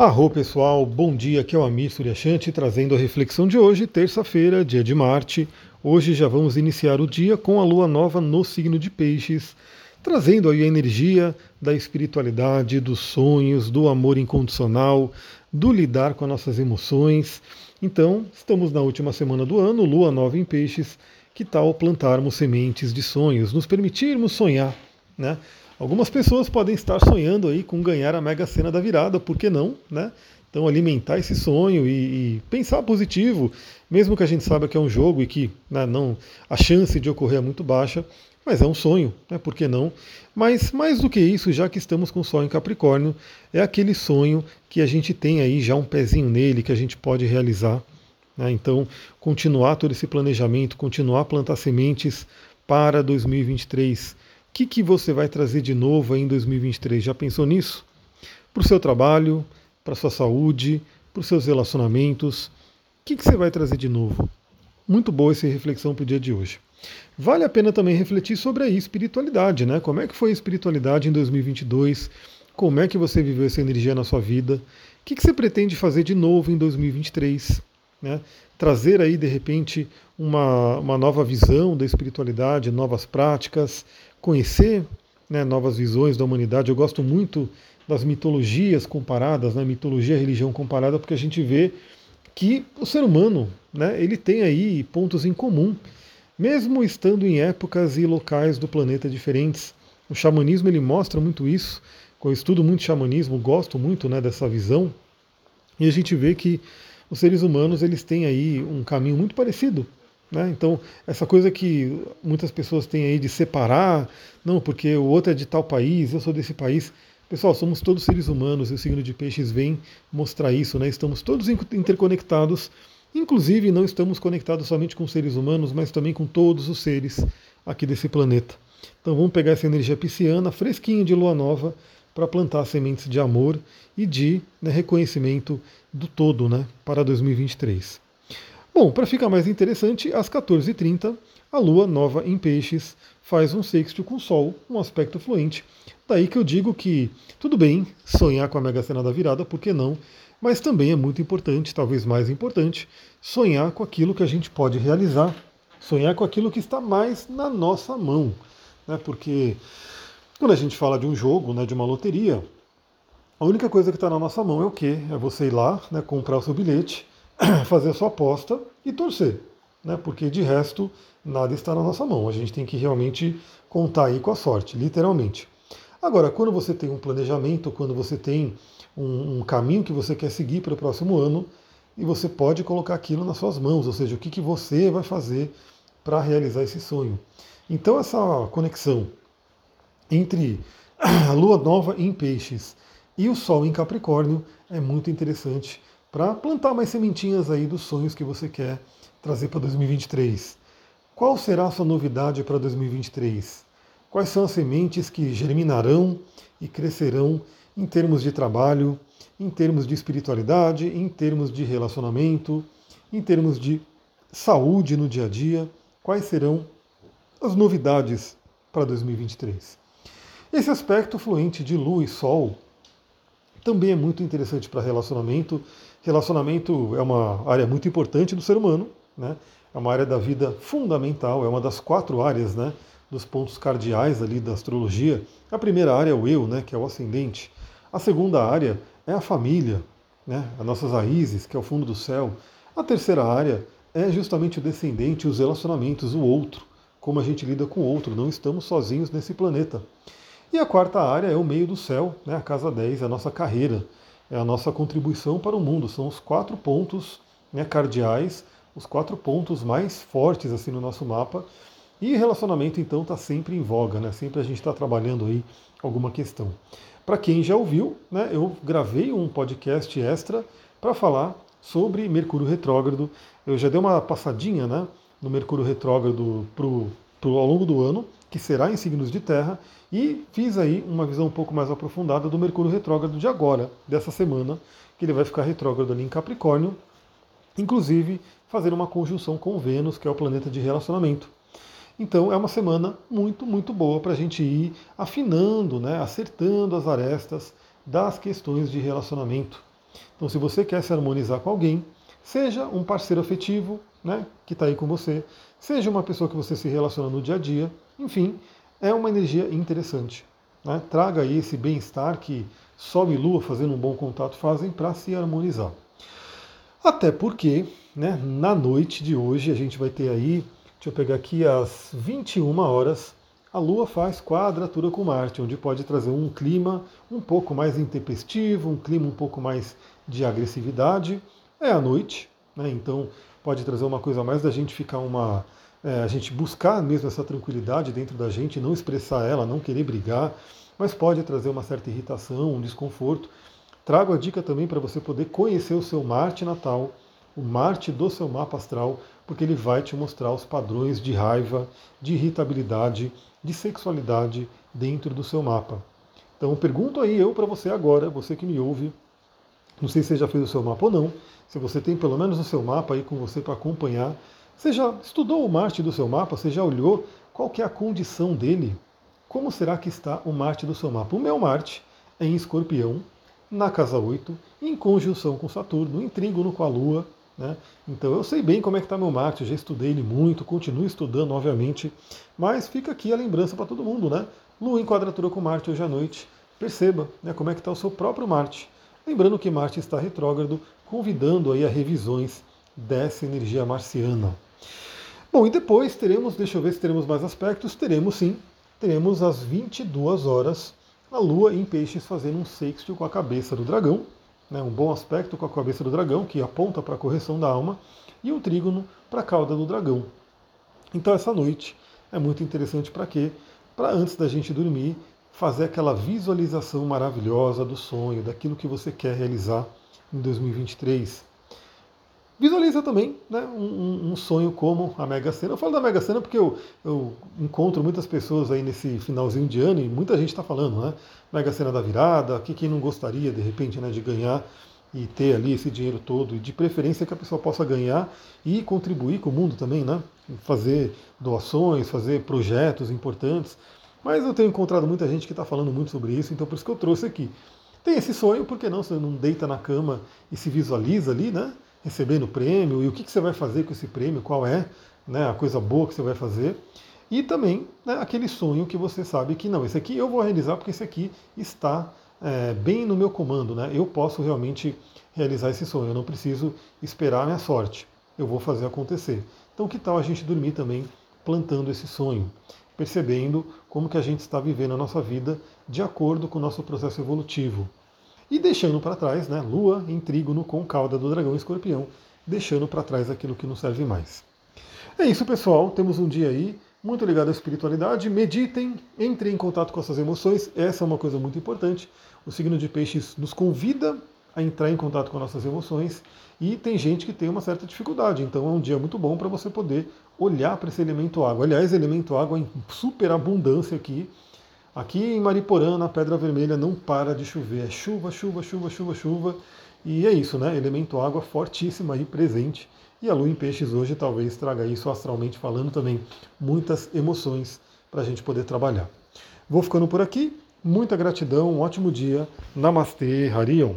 Arro pessoal, bom dia, aqui é o Amir Suryashanti trazendo a reflexão de hoje, terça-feira, dia de Marte. Hoje já vamos iniciar o dia com a lua nova no signo de Peixes, trazendo aí a energia da espiritualidade, dos sonhos, do amor incondicional, do lidar com as nossas emoções. Então, estamos na última semana do ano, lua nova em Peixes, que tal plantarmos sementes de sonhos, nos permitirmos sonhar, né? Algumas pessoas podem estar sonhando aí com ganhar a Mega Sena da virada, por que não, né? Então alimentar esse sonho e, e, pensar positivo, mesmo que a gente saiba que é um jogo e que né, não a chance de ocorrer é muito baixa, mas é um sonho, né? Por que não? Mas mais do que isso, já que estamos com o Sol em Capricórnio, é aquele sonho que a gente tem aí já um pezinho nele que a gente pode realizar. Né? Então, continuar todo esse planejamento, continuar a plantar sementes para 2023 o que, que você vai trazer de novo em 2023? Já pensou nisso? Para o seu trabalho, para a sua saúde, para os seus relacionamentos. O que, que você vai trazer de novo? Muito boa essa reflexão para o dia de hoje. Vale a pena também refletir sobre a espiritualidade, né? Como é que foi a espiritualidade em 2022? Como é que você viveu essa energia na sua vida? O que, que você pretende fazer de novo em 2023? Né? Trazer aí, de repente, uma, uma nova visão da espiritualidade, novas práticas, conhecer né, novas visões da humanidade. Eu gosto muito das mitologias comparadas, né, mitologia e religião comparada, porque a gente vê que o ser humano né, ele tem aí pontos em comum, mesmo estando em épocas e locais do planeta diferentes. O xamanismo ele mostra muito isso. Eu estudo muito xamanismo, gosto muito né, dessa visão. E a gente vê que os seres humanos eles têm aí um caminho muito parecido né? Então, essa coisa que muitas pessoas têm aí de separar, não, porque o outro é de tal país, eu sou desse país. Pessoal, somos todos seres humanos e o signo de peixes vem mostrar isso, né? Estamos todos interconectados, inclusive não estamos conectados somente com seres humanos, mas também com todos os seres aqui desse planeta. Então vamos pegar essa energia pisciana, fresquinha de lua nova, para plantar sementes de amor e de né, reconhecimento do todo né, para 2023. Bom, para ficar mais interessante, às 14h30, a Lua nova em Peixes faz um sexto com o Sol, um aspecto fluente. Daí que eu digo que tudo bem sonhar com a Mega Sena da virada, por que não? Mas também é muito importante, talvez mais importante, sonhar com aquilo que a gente pode realizar, sonhar com aquilo que está mais na nossa mão. Né? Porque quando a gente fala de um jogo, né, de uma loteria, a única coisa que está na nossa mão é o quê? É você ir lá, né, comprar o seu bilhete, fazer a sua aposta e torcer, né? porque de resto nada está na nossa mão. A gente tem que realmente contar aí com a sorte, literalmente. Agora, quando você tem um planejamento, quando você tem um, um caminho que você quer seguir para o próximo ano, e você pode colocar aquilo nas suas mãos, ou seja, o que, que você vai fazer para realizar esse sonho. Então, essa conexão entre a lua nova em Peixes e o Sol em Capricórnio é muito interessante para plantar mais sementinhas aí dos sonhos que você quer trazer para 2023. Qual será a sua novidade para 2023? Quais são as sementes que germinarão e crescerão em termos de trabalho, em termos de espiritualidade, em termos de relacionamento, em termos de saúde no dia a dia? Quais serão as novidades para 2023? Esse aspecto fluente de Lua e Sol também é muito interessante para relacionamento Relacionamento é uma área muito importante do ser humano, né? é uma área da vida fundamental, é uma das quatro áreas né, dos pontos cardeais ali da astrologia. A primeira área é o eu, né, que é o ascendente. A segunda área é a família, né, as nossas raízes, que é o fundo do céu. A terceira área é justamente o descendente, os relacionamentos, o outro, como a gente lida com o outro, não estamos sozinhos nesse planeta. E a quarta área é o meio do céu, né, a casa 10, é a nossa carreira é a nossa contribuição para o mundo. São os quatro pontos né, cardeais, os quatro pontos mais fortes assim no nosso mapa. E relacionamento então está sempre em voga, né? Sempre a gente está trabalhando aí alguma questão. Para quem já ouviu, né, eu gravei um podcast extra para falar sobre Mercúrio retrógrado. Eu já dei uma passadinha, né, no Mercúrio retrógrado pro, pro ao longo do ano, que será em signos de terra, e fiz aí uma visão um pouco mais aprofundada do Mercúrio retrógrado de agora, dessa semana, que ele vai ficar retrógrado ali em Capricórnio, inclusive fazer uma conjunção com Vênus, que é o planeta de relacionamento. Então é uma semana muito, muito boa para a gente ir afinando, né, acertando as arestas das questões de relacionamento. Então, se você quer se harmonizar com alguém, seja um parceiro afetivo, né, que está aí com você, seja uma pessoa que você se relaciona no dia a dia, enfim, é uma energia interessante. Né? Traga aí esse bem-estar que Sol e Lua fazendo um bom contato fazem para se harmonizar. Até porque, né, na noite de hoje, a gente vai ter aí, deixa eu pegar aqui, às 21 horas, a Lua faz quadratura com Marte, onde pode trazer um clima um pouco mais intempestivo, um clima um pouco mais de agressividade. É a noite, né? então pode trazer uma coisa mais da gente ficar uma. É, a gente buscar mesmo essa tranquilidade dentro da gente, não expressar ela, não querer brigar, mas pode trazer uma certa irritação, um desconforto. Trago a dica também para você poder conhecer o seu Marte natal, o Marte do seu mapa astral, porque ele vai te mostrar os padrões de raiva, de irritabilidade, de sexualidade dentro do seu mapa. Então pergunto aí eu para você agora, você que me ouve, não sei se você já fez o seu mapa ou não, se você tem pelo menos o seu mapa aí com você para acompanhar. Você já estudou o Marte do seu mapa? Você já olhou qual que é a condição dele? Como será que está o Marte do seu mapa? O meu Marte é em Escorpião, na casa 8, em conjunção com Saturno, em trígono com a Lua, né? Então eu sei bem como é que está meu Marte, já estudei ele muito, continuo estudando, obviamente, mas fica aqui a lembrança para todo mundo, né? Lua em quadratura com Marte hoje à noite. Perceba né, como é que está o seu próprio Marte. Lembrando que Marte está retrógrado, convidando aí a revisões dessa energia marciana. Bom, e depois teremos, deixa eu ver se teremos mais aspectos, teremos sim, teremos às 22 horas a Lua em Peixes fazendo um sexto com a cabeça do dragão, né, um bom aspecto com a cabeça do dragão, que aponta para a correção da alma, e um trígono para a cauda do dragão. Então essa noite é muito interessante para quê? Para antes da gente dormir, fazer aquela visualização maravilhosa do sonho, daquilo que você quer realizar em 2023. Visualiza também né, um, um, sonho como a Mega Sena. Eu falo da Mega Sena porque eu, eu, encontro muitas pessoas aí nesse finalzinho de ano e muita gente está falando, né? Mega Sena da virada, que quem não gostaria de repente né, de ganhar e ter ali esse dinheiro todo, e de preferência que a pessoa possa ganhar e contribuir com o mundo também, né? Fazer doações, fazer projetos importantes. Mas eu tenho encontrado muita gente que está falando muito sobre isso, então por isso que eu trouxe aqui. Tem esse sonho, por que não? Você não deita na cama e se visualiza ali, né? Recebendo o prêmio e o que, que você vai fazer com esse prêmio, qual é né, a coisa boa que você vai fazer. E também né, aquele sonho que você sabe que não, esse aqui eu vou realizar porque esse aqui está é, bem no meu comando, né? Eu posso realmente realizar esse sonho, eu não preciso esperar a minha sorte, eu vou fazer acontecer. Então que tal a gente dormir também plantando esse sonho, percebendo como que a gente está vivendo a nossa vida de acordo com o nosso processo evolutivo. E deixando para trás, né, Lua em trígono com cauda do dragão escorpião, deixando para trás aquilo que não serve mais. É isso, pessoal. Temos um dia aí muito ligado à espiritualidade. Meditem, entrem em contato com essas emoções. Essa é uma coisa muito importante. O signo de peixes nos convida a entrar em contato com nossas emoções e tem gente que tem uma certa dificuldade. Então é um dia muito bom para você poder olhar para esse elemento água. Aliás, elemento água em super abundância aqui. Aqui em Mariporã, na Pedra Vermelha, não para de chover. É chuva, chuva, chuva, chuva, chuva. E é isso, né? Elemento água fortíssimo aí presente. E a lua em peixes hoje talvez traga isso astralmente falando também. Muitas emoções para a gente poder trabalhar. Vou ficando por aqui. Muita gratidão, um ótimo dia. Namastê, Harion.